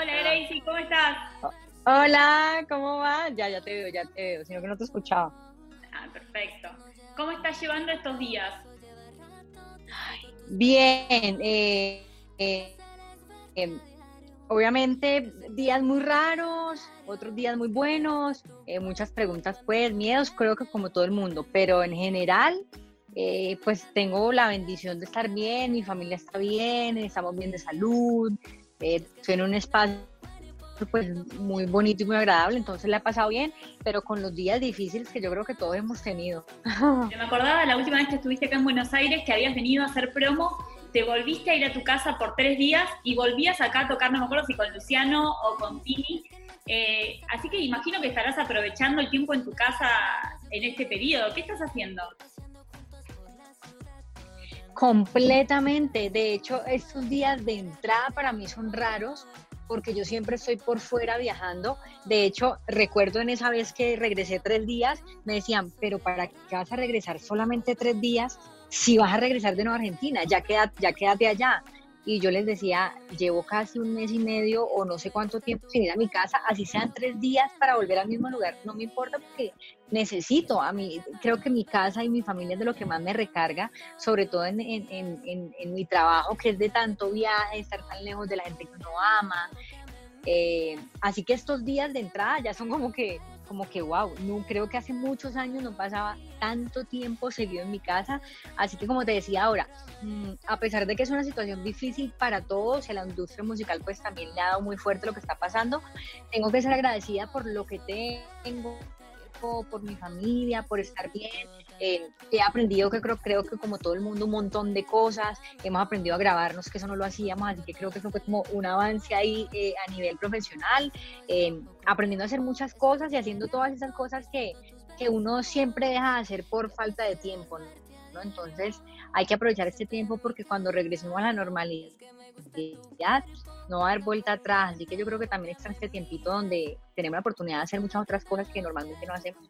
Hola Gracie, ¿cómo estás? Hola, ¿cómo va? Ya, ya te veo, ya te veo, sino que no te escuchaba. Ah, perfecto. ¿Cómo estás llevando estos días? Bien, eh, eh, em, obviamente días muy raros, otros días muy buenos, eh, muchas preguntas, pues miedos, creo que como todo el mundo, pero en general, pues tengo la bendición de estar bien, mi familia está bien, estamos bien de salud, estoy en un espacio pues muy bonito y muy agradable, entonces le ha pasado bien, pero con los días difíciles que yo creo que todos hemos tenido. me acordaba la última vez que estuviste acá en Buenos Aires que habías venido a hacer promo, te volviste a ir a tu casa por tres días y volvías acá a tocar, no me acuerdo si con Luciano o con Tini. Eh, así que imagino que estarás aprovechando el tiempo en tu casa en este periodo. ¿Qué estás haciendo? Completamente. De hecho, estos días de entrada para mí son raros porque yo siempre estoy por fuera viajando. De hecho, recuerdo en esa vez que regresé tres días, me decían, pero ¿para qué vas a regresar solamente tres días si vas a regresar de Nueva Argentina? Ya, queda, ya quédate allá. Y yo les decía, llevo casi un mes y medio o no sé cuánto tiempo sin ir a mi casa, así sean tres días para volver al mismo lugar, no me importa porque necesito, a mí, creo que mi casa y mi familia es de lo que más me recarga, sobre todo en, en, mi trabajo, que es de tanto viaje, estar tan lejos de la gente que uno ama. Eh, así que estos días de entrada ya son como que, como que, wow, no, creo que hace muchos años no pasaba tanto tiempo seguido en mi casa. Así que como te decía ahora, mm, a pesar de que es una situación difícil para todos, en la industria musical pues también le ha dado muy fuerte lo que está pasando, tengo que ser agradecida por lo que tengo por mi familia, por estar bien. Eh, he aprendido que creo, creo que como todo el mundo un montón de cosas. Hemos aprendido a grabarnos, que eso no lo hacíamos, así que creo que eso fue como un avance ahí eh, a nivel profesional. Eh, aprendiendo a hacer muchas cosas y haciendo todas esas cosas que, que uno siempre deja de hacer por falta de tiempo. ¿no? Entonces hay que aprovechar este tiempo porque cuando regresemos a la normalidad no va a haber vuelta atrás. Así que yo creo que también está este tiempito donde tenemos la oportunidad de hacer muchas otras cosas que normalmente no hacemos.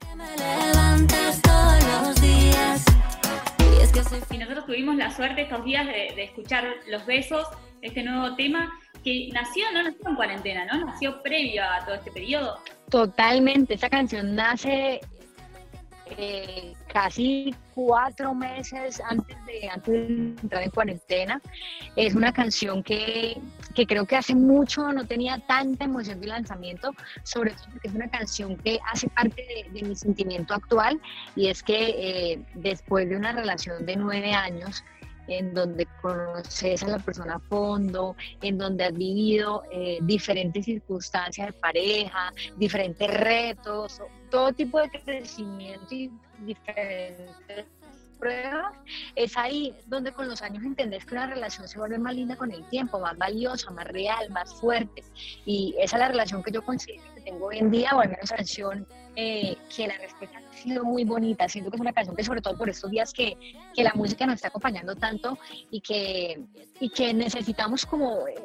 Y nosotros tuvimos la suerte estos días de, escuchar Los Besos, este nuevo tema que nació, no nació en cuarentena, ¿no? Nació previo a todo este periodo. Totalmente, esta canción nace eh, casi cuatro meses antes de, antes de entrar en cuarentena. Es una canción que, que, creo que hace mucho no tenía tanta emoción de lanzamiento, sobre todo porque es una canción que hace parte de, mi sentimiento actual y es que eh, después de una relación de nueve años, en donde conoces a la persona a fondo, en donde has vivido eh, diferentes circunstancias de pareja, diferentes retos, todo tipo de crecimiento y diferentes pruebas, es ahí donde con los años entendés que una relación se vuelve más linda con el tiempo, más valiosa, más real, más fuerte. Y esa es la relación que yo considero que tengo hoy en día, o al menos canción eh, que la respuesta ha sido muy bonita. Siento que es una canción que sobre todo por estos días que, que la música nos está acompañando tanto y que, y que necesitamos como... Eh,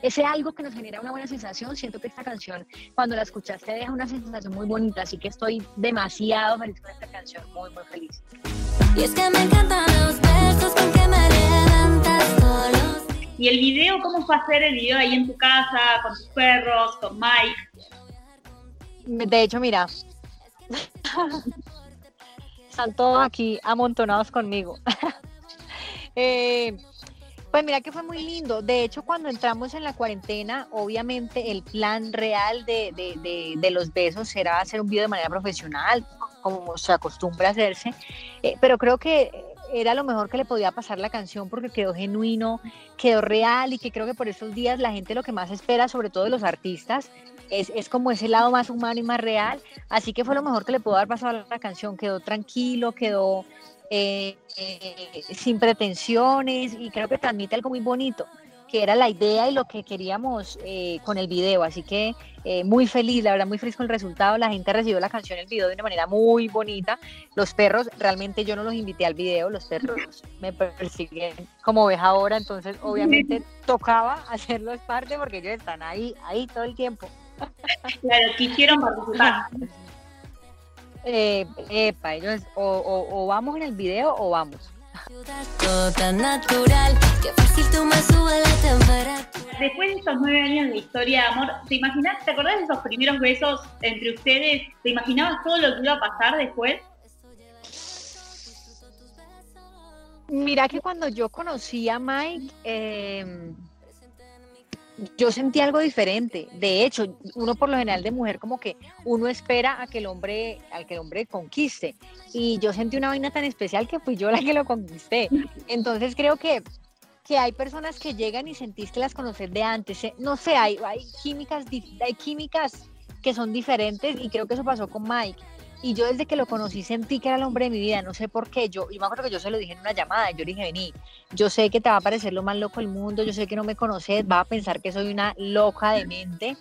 ese algo que nos genera una buena sensación, siento que esta canción, cuando la escuchaste, deja una sensación muy bonita, así que estoy demasiado feliz con esta canción, muy, muy feliz. Y es que me encantan los besos con que me levantas todos ¿Y el video, cómo fue hacer el video ahí en tu casa, con tus perros, con Mike? De hecho, mira, están todos aquí amontonados conmigo. eh, pues mira que fue muy lindo. De hecho, cuando entramos en la cuarentena, obviamente el plan real de, de, los besos era hacer un video de manera profesional, como se acostumbra a hacerse. Eh, pero creo que era lo mejor que le podía pasar la canción porque quedó genuino, quedó real y que creo que por esos días la gente lo que más espera, sobre todo de los artistas, es, es, como ese lado más humano y más real. Así que fue lo mejor que le pudo haber pasado a la canción. Quedó tranquilo, quedó eh, eh, sin pretensiones y creo que transmite algo muy bonito, que era la idea y lo que queríamos eh, con el video. Así que muy feliz, la verdad, muy feliz con el resultado. La gente recibió la canción, el video de una manera muy bonita. Los perros, realmente yo no los invité al video, los perros me persiguen como ves ahora, entonces obviamente tocaba hacerlos parte porque ellos están ahí, ahí todo el tiempo. Claro, quisieron participar. Eh, epa, ellos o, o, vamos en el video o vamos. De después de estos nueve años de historia de amor, ¿te imaginas, te acordás de esos primeros besos entre ustedes? ¿Te imaginabas todo lo que iba a pasar después? Mira que cuando yo conocí a Mike, eh, yo sentí algo diferente. De hecho, uno por lo general de mujer como que uno espera a que el hombre, al que el hombre conquiste. Y yo sentí una vaina tan especial que fui yo la que lo conquisté. Entonces creo que, que hay personas que llegan y sentís que las conoces de antes. Eh, no sé, hay, hay químicas, hay químicas que son diferentes y creo que eso pasó con Mike. Y yo desde que lo conocí sentí que era el hombre de mi vida, no sé por qué. Yo, y me acuerdo que yo se lo dije en una llamada, yo le dije, vení, yo sé que te va a parecer lo más loco del mundo, yo sé que no me conoces, va a pensar que soy una loca de mente,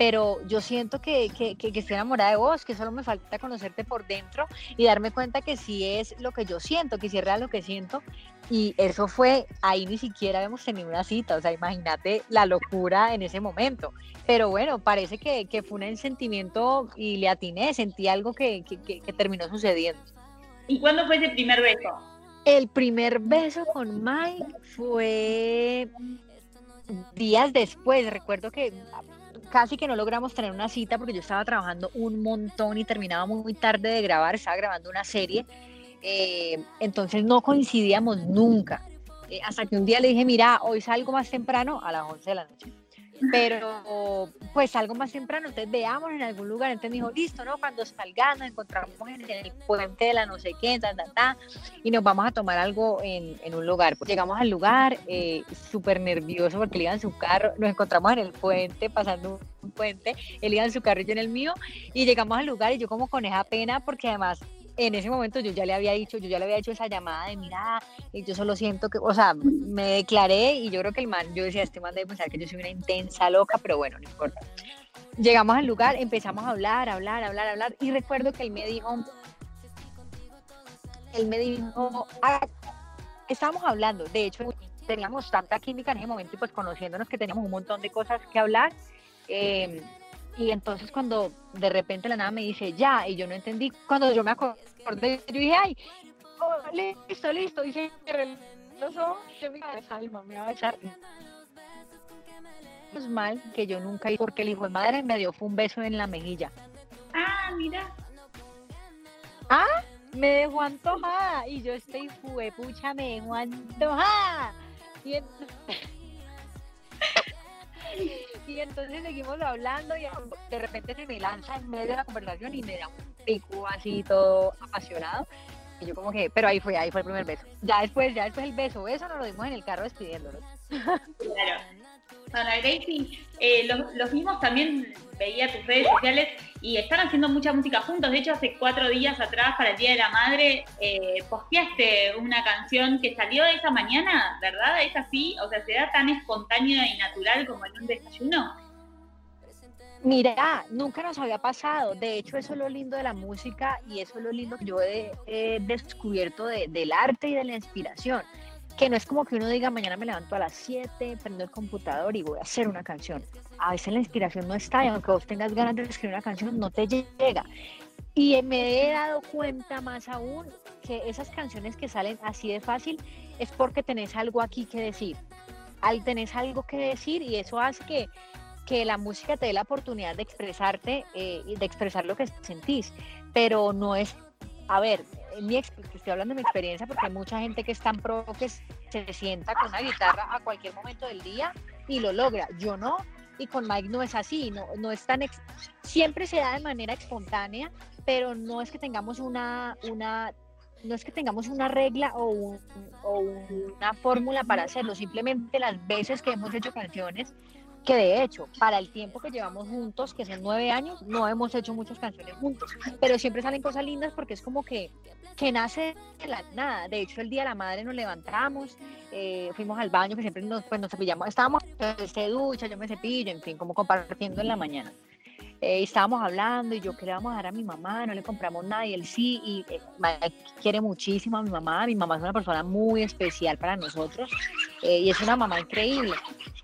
pero yo siento que, que, que, estoy enamorada de vos, que solo me falta conocerte por dentro y darme cuenta que sí es lo que yo siento, que sí es real lo que siento. Y eso fue, ahí ni siquiera habíamos tenido una cita, o sea, imagínate la locura en ese momento. Pero bueno, parece que, que fue un sentimiento y le atiné, sentí algo que, que terminó sucediendo. ¿Y cuándo fue ese primer beso? El primer beso con Mike fue días después. Recuerdo que casi que no logramos tener una cita porque yo estaba trabajando un montón y terminaba muy tarde de grabar, estaba grabando una serie, eh, entonces no coincidíamos nunca. Eh, hasta que un día le dije, mira, hoy salgo más temprano a las 11 de la noche pero pues algo más temprano, entonces veamos en algún lugar, entonces me dijo, listo, ¿no? Cuando salgamos nos encontramos en el puente de la no sé qué, ta, ta, ta, y nos vamos a tomar algo en, en un lugar. Pues llegamos al lugar, eh, súper nervioso porque él iba en su carro, nos encontramos en el puente, pasando un puente, él iba en su carro y yo en el mío, y llegamos al lugar y yo como con esa pena porque además en ese momento yo ya le había dicho, yo ya le había hecho esa llamada de mira, y yo solo siento que, o sea, me declaré y yo creo que el man, yo decía, este man debe pensar que yo soy una intensa loca, pero bueno, no importa. Llegamos al lugar, empezamos a hablar, hablar, hablar, hablar, y recuerdo que él me dijo, él me dijo, ah, estábamos hablando, de hecho teníamos tanta química en ese momento y pues conociéndonos que teníamos un montón de cosas que hablar. Eh, y entonces cuando de repente la nada me dice, ya, y yo no entendí, cuando yo me acordé, yo dije, ay, oh, listo, listo, y se los ojos, yo me alma, me va a echar. Es mal que yo nunca porque el hijo de madre me dio fue un beso en la mejilla. Ah, mira. Ah, me dejó antojada, y yo estoy, fue, pucha, me dejó antojada. Y entonces... Y entonces seguimos hablando y de repente se me lanza en medio de la conversación y me da un pico así todo apasionado. Y yo como que, pero ahí fue, ahí fue el primer beso. Ya después, ya después el beso, eso nos lo dimos en el carro despidiéndonos. Claro. Bueno, Gracie, eh, los, los, mismos también veía tus redes sociales y están haciendo mucha música juntos. De hecho, hace cuatro días atrás, para el Día de la Madre, eh, posteaste una canción que salió esa mañana, ¿verdad? ¿Es así? O sea, ¿será tan espontánea y natural como en un desayuno? Mira, nunca nos había pasado. De hecho, eso es lo lindo de la música y eso es lo lindo que yo he, descubierto del arte y de la inspiración que no es como que uno diga mañana me levanto a las 7, prendo el computador y voy a hacer una canción. A veces la inspiración no está y aunque vos tengas ganas de escribir una canción, no te llega. Y me he dado cuenta más aún que esas canciones que salen así de fácil es porque tenés algo aquí que decir. Al tenés algo que decir y eso hace que, que la música te dé la oportunidad de expresarte eh, y de expresar lo que sentís. Pero no es, a ver, mi estoy hablando de mi experiencia porque hay mucha gente que es tan pro que se sienta con una guitarra a cualquier momento del día y lo logra. Yo no, y con Mike no es así, no, no es tan siempre se da de manera espontánea, pero no es que tengamos una, una no es que tengamos una regla o, o una fórmula para hacerlo, simplemente las veces que hemos hecho canciones que de hecho, para el tiempo que llevamos juntos, que son nueve años, no hemos hecho muchas canciones juntos, pero siempre salen cosas lindas porque es como que, que nace de la nada. De hecho, el día de la madre nos levantamos, eh, fuimos al baño, que siempre nos, pues, nos cepillamos, estábamos, se ducha, yo me cepillo, en fin, como compartiendo en la mañana. Eh, estábamos hablando y yo que le vamos a dar a mi mamá, no le compramos nada y él sí, y eh, quiere muchísimo a mi mamá, mi mamá es una persona muy especial para nosotros y es una mamá increíble.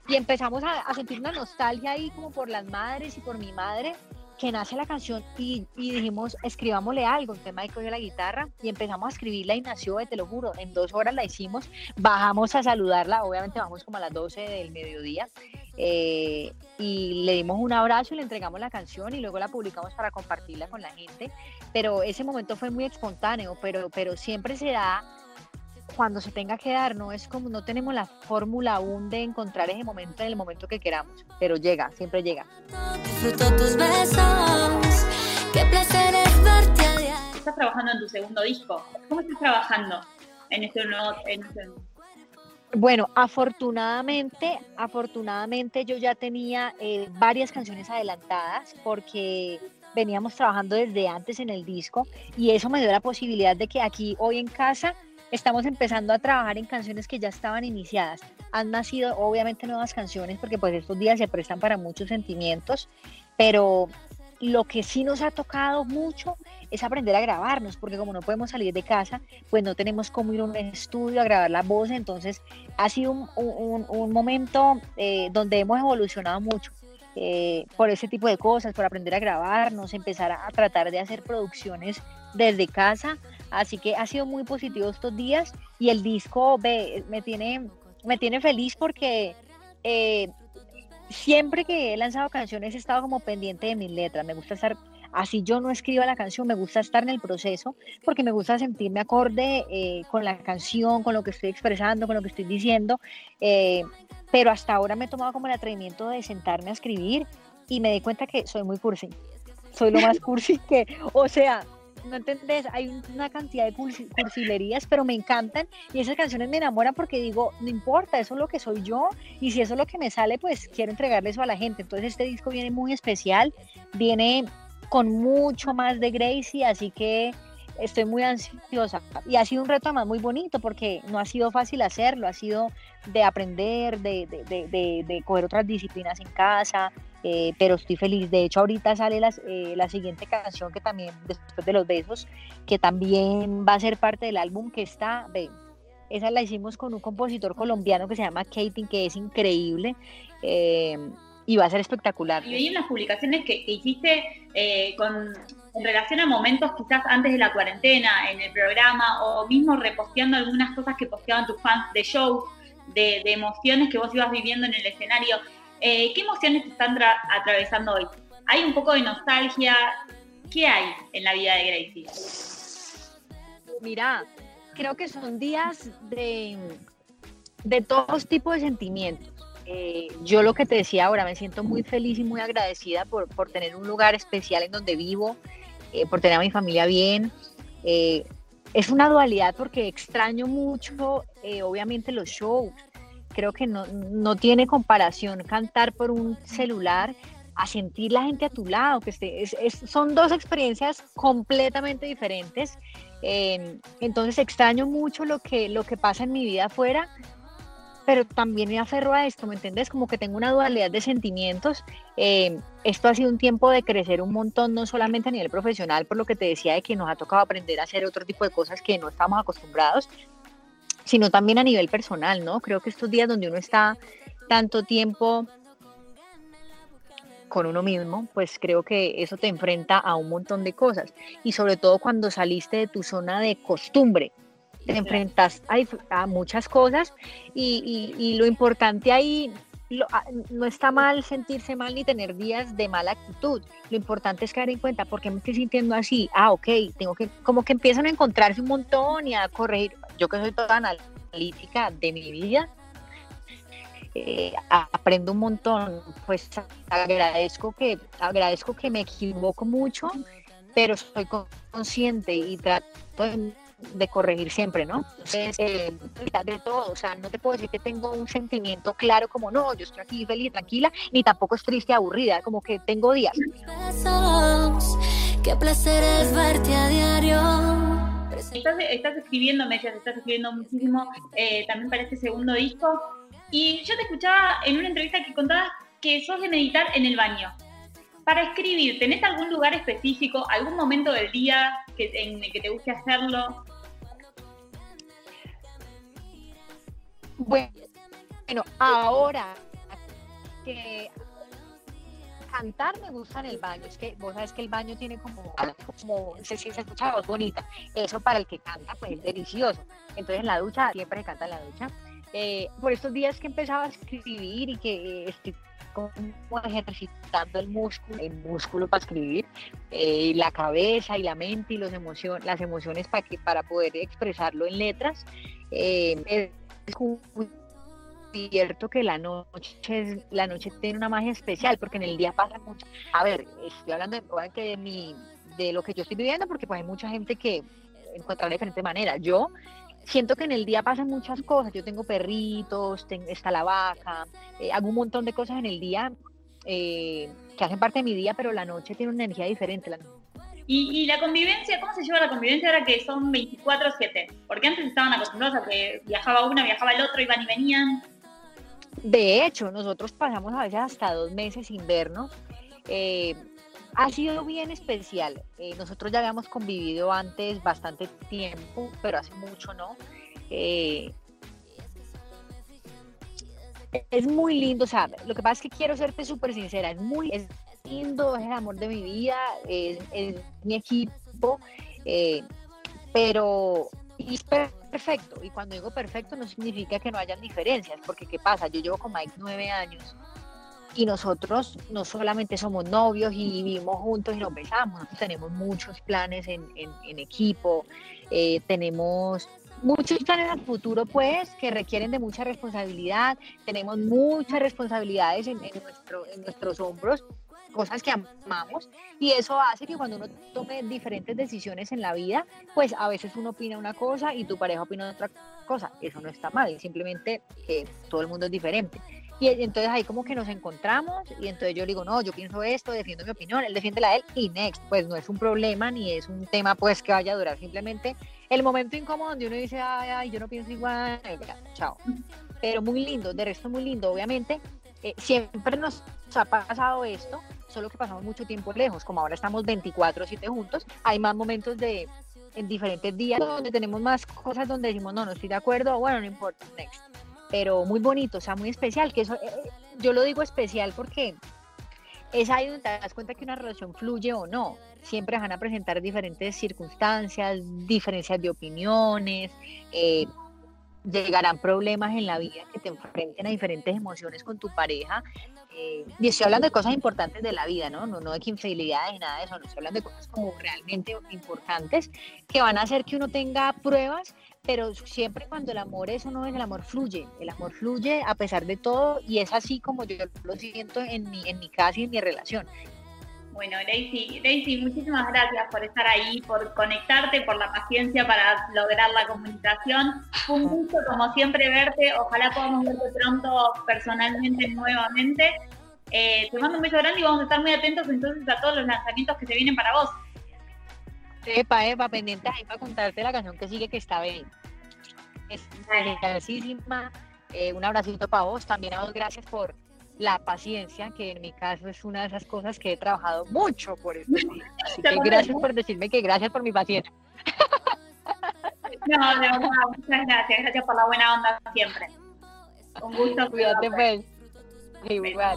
Y empezamos a, sentir una nostalgia ahí como por las madres y por mi madre, que nace la canción y, y dijimos, escribámosle algo. Entonces Mike cogió la guitarra y empezamos a escribirla y nació, te lo juro, en dos horas la hicimos, bajamos a saludarla, obviamente vamos como a las 12 del mediodía Eh, y le dimos un abrazo y le entregamos la canción y luego la publicamos para compartirla con la gente. Pero ese momento fue muy espontáneo, pero, pero siempre se da cuando se tenga que dar, no es como no tenemos la fórmula aún de encontrar ese momento en el momento que queramos, pero llega, siempre llega. tus besos, qué placer es verte Estás trabajando en tu segundo disco. ¿Cómo estás trabajando en este nuevo, en este bueno, afortunadamente, afortunadamente yo ya tenía eh, varias canciones adelantadas porque veníamos trabajando desde antes en el disco y eso me dio la posibilidad de que aquí hoy en casa estamos empezando a trabajar en canciones que ya estaban iniciadas. Han nacido obviamente nuevas canciones porque pues estos días se prestan para muchos sentimientos, pero lo que sí nos ha tocado mucho es aprender a grabarnos, porque como no podemos salir de casa, pues no tenemos cómo ir a un estudio a grabar la voz, entonces ha sido un, momento eh, donde hemos evolucionado mucho. Eh, por ese tipo de cosas, por aprender a grabarnos, empezar a, tratar de hacer producciones desde casa. Así que ha sido muy positivo estos días y el disco me, tiene, me tiene feliz porque eh, siempre que he lanzado canciones he estado como pendiente de mis letras. Me gusta estar, así yo no escriba la canción, me gusta estar en el proceso porque me gusta sentirme acorde eh, con la canción, con lo que estoy expresando, con lo que estoy diciendo. Eh, pero hasta ahora me he tomado como el atrevimiento de sentarme a escribir y me di cuenta que soy muy cursi. Soy lo más cursi que, o sea, ¿no entendés? Hay una cantidad de cursilerías, pero me encantan y esas canciones me enamoran porque digo, no importa, eso es lo que soy yo y si eso es lo que me sale, pues quiero entregarle eso a la gente. Entonces este disco viene muy especial, viene con mucho más de Gracie, así que estoy muy ansiosa y ha sido un reto además muy bonito porque no ha sido fácil hacerlo, ha sido de aprender, de, de, de, de coger otras disciplinas en casa, eh, pero estoy feliz. De hecho, ahorita sale eh, la siguiente canción que también, después de los besos, que también va a ser parte del álbum que está, esa la hicimos con un compositor colombiano que se llama Kating, que es increíble. Eh, y va a ser espectacular. Y vi unas publicaciones que, hiciste con, en relación a momentos quizás antes de la cuarentena, en el programa, o mismo reposteando algunas cosas que posteaban tus fans de show, de, de emociones que vos ibas viviendo en el escenario. Eh, ¿Qué emociones te están atravesando hoy? ¿Hay un poco de nostalgia? ¿Qué hay en la vida de Gracie? Mira, creo que son días de, de todos tipos de sentimientos. Eh, yo lo que te decía ahora, me siento muy feliz y muy agradecida por, por tener un lugar especial en donde vivo, eh, por tener a mi familia bien. es una dualidad porque extraño mucho, obviamente, los shows creo que no, no tiene comparación cantar por un celular a sentir la gente a tu lado, que son dos experiencias completamente diferentes. Em, entonces extraño mucho lo que, lo que pasa en mi vida afuera, pero también me aferro a esto, ¿me entiendes? Como que tengo una dualidad de sentimientos. Em, esto ha sido un tiempo de crecer un montón, no solamente a nivel profesional, por lo que te decía de que nos ha tocado aprender a hacer otro tipo de cosas que no estamos acostumbrados, sino también a nivel personal, ¿no? Creo que estos días donde uno está tanto tiempo con uno mismo, pues creo que eso te enfrenta a un montón de cosas. Y sobre todo cuando saliste de tu zona de costumbre, te enfrentas a, muchas cosas y, lo importante ahí ah, no está mal sentirse mal ni tener días de mala actitud. Lo importante es caer en cuenta por qué me estoy sintiendo así. Ah, ok, tengo que, como que empiezan a encontrarse un montón y a corregir yo que soy toda analítica de mi vida, eh, aprendo un montón, pues agradezco que, agradezco que me equivoco mucho, pero soy consciente y trato de, corregir siempre, ¿no? Entonces, eh, de todo, o sea, no te puedo decir que tengo un sentimiento claro como, no, yo estoy aquí feliz, tranquila, ni tampoco es triste, aburrida, como que tengo días. Qué placer es verte a diario Estás, escribiendo, me estás escribiendo muchísimo eh, también para este segundo disco. Y yo te escuchaba en una entrevista que contabas que sos de meditar en el baño. Para escribir, ¿tenés algún lugar específico, algún momento del día que, te guste hacerlo? Bueno, ahora que cantar me gusta en el baño. Es que vos sabes que el baño tiene como, como si se escucha voz bonita. Eso para el que canta, pues es delicioso. Entonces en la ducha, siempre se canta en la ducha. eh, por estos días que empezaba a escribir y que estoy como ejercitando el músculo, el músculo para escribir, eh, la cabeza y la mente y los emociones, las emociones para, que, para poder expresarlo en letras. Eh, cierto que la noche, la noche tiene una magia especial porque en el día pasa mucho. A ver, estoy hablando de, de, mi, de lo que yo estoy viviendo porque pues hay mucha gente que encuentra de diferente manera. Yo siento que en el día pasan muchas cosas. Yo tengo perritos, está la vaca, eh, hago un montón de cosas en el día eh, que hacen parte de mi día, pero la noche tiene una energía diferente. ¿Y, ¿Y, la convivencia, cómo se lleva la convivencia ahora que son 24-7? Porque antes estaban acostumbrados a que viajaba una, viajaba el otro, iban y venían. De hecho, nosotros pasamos a veces hasta dos meses sin vernos. Eh, ha sido bien especial. Eh, nosotros ya habíamos convivido antes bastante tiempo, pero hace mucho no. Eh, es muy lindo, o sea, lo que pasa es que quiero serte súper sincera, es muy lindo, es el amor de mi vida, es, mi equipo, eh, pero es perfecto. Y cuando digo perfecto no significa que no hayan diferencias, porque ¿qué pasa? Yo llevo con Mike nueve años y nosotros no solamente somos novios y vivimos juntos y nos besamos, tenemos muchos planes en, equipo, eh, tenemos muchos planes al futuro, pues, que requieren de mucha responsabilidad, tenemos muchas responsabilidades en, nuestro, en nuestros hombros, cosas que amamos, y eso hace que cuando uno tome diferentes decisiones en la vida, pues a veces uno opina una cosa y tu pareja opina otra cosa, eso no está mal, simplemente todo el mundo es diferente. Y entonces ahí como que nos encontramos y entonces yo digo, no, yo pienso esto, defiendo mi opinión, él defiende la de él y next, pues no es un problema ni es un tema pues que vaya a durar, simplemente el momento incómodo donde uno dice, ay, ay yo no pienso igual, chao. Pero muy lindo, de resto muy lindo, obviamente, eh, siempre nos ha pasado esto, solo que pasamos mucho tiempo lejos, como ahora estamos 24-7 juntos, hay más momentos de en diferentes días donde tenemos más cosas donde decimos, no, no estoy de acuerdo, bueno, no importa, next pero muy bonito, o sea, muy especial, que eso, eh, eh, yo lo digo especial porque es ahí donde te das cuenta que una relación fluye o no. Siempre van a presentar diferentes circunstancias, diferencias de opiniones, eh, llegarán problemas en la vida que te enfrenten a diferentes emociones con tu pareja. y estoy hablando de cosas importantes de la vida, ¿no? No, no de infidelidades ni nada de eso, no estoy hablando de cosas como realmente importantes que van a hacer que uno tenga pruebas pero siempre cuando el amor eso no es, el amor fluye, el amor fluye a pesar de todo y es así como yo lo siento en mi, en mi casa y en mi relación. Bueno, Daisy, Daisy, muchísimas gracias por estar ahí, por conectarte, por la paciencia para lograr la comunicación. Un gusto, como siempre, verte. Ojalá podamos verte pronto personalmente nuevamente. Eh, te mando un beso grande y vamos a estar muy atentos entonces a todos los lanzamientos que se vienen para vos. Epa, epa, pendiente ahí para contarte la canción que sigue que está bien. Es eh, un abracito para vos. También a vos gracias por la paciencia, que en mi caso es una de esas cosas que he trabajado mucho por esto. Así que gracias por decirme que gracias por mi paciencia. No, de verdad, muchas gracias. Gracias por la buena onda siempre. Un gusto. Cuídate, pues. Igual.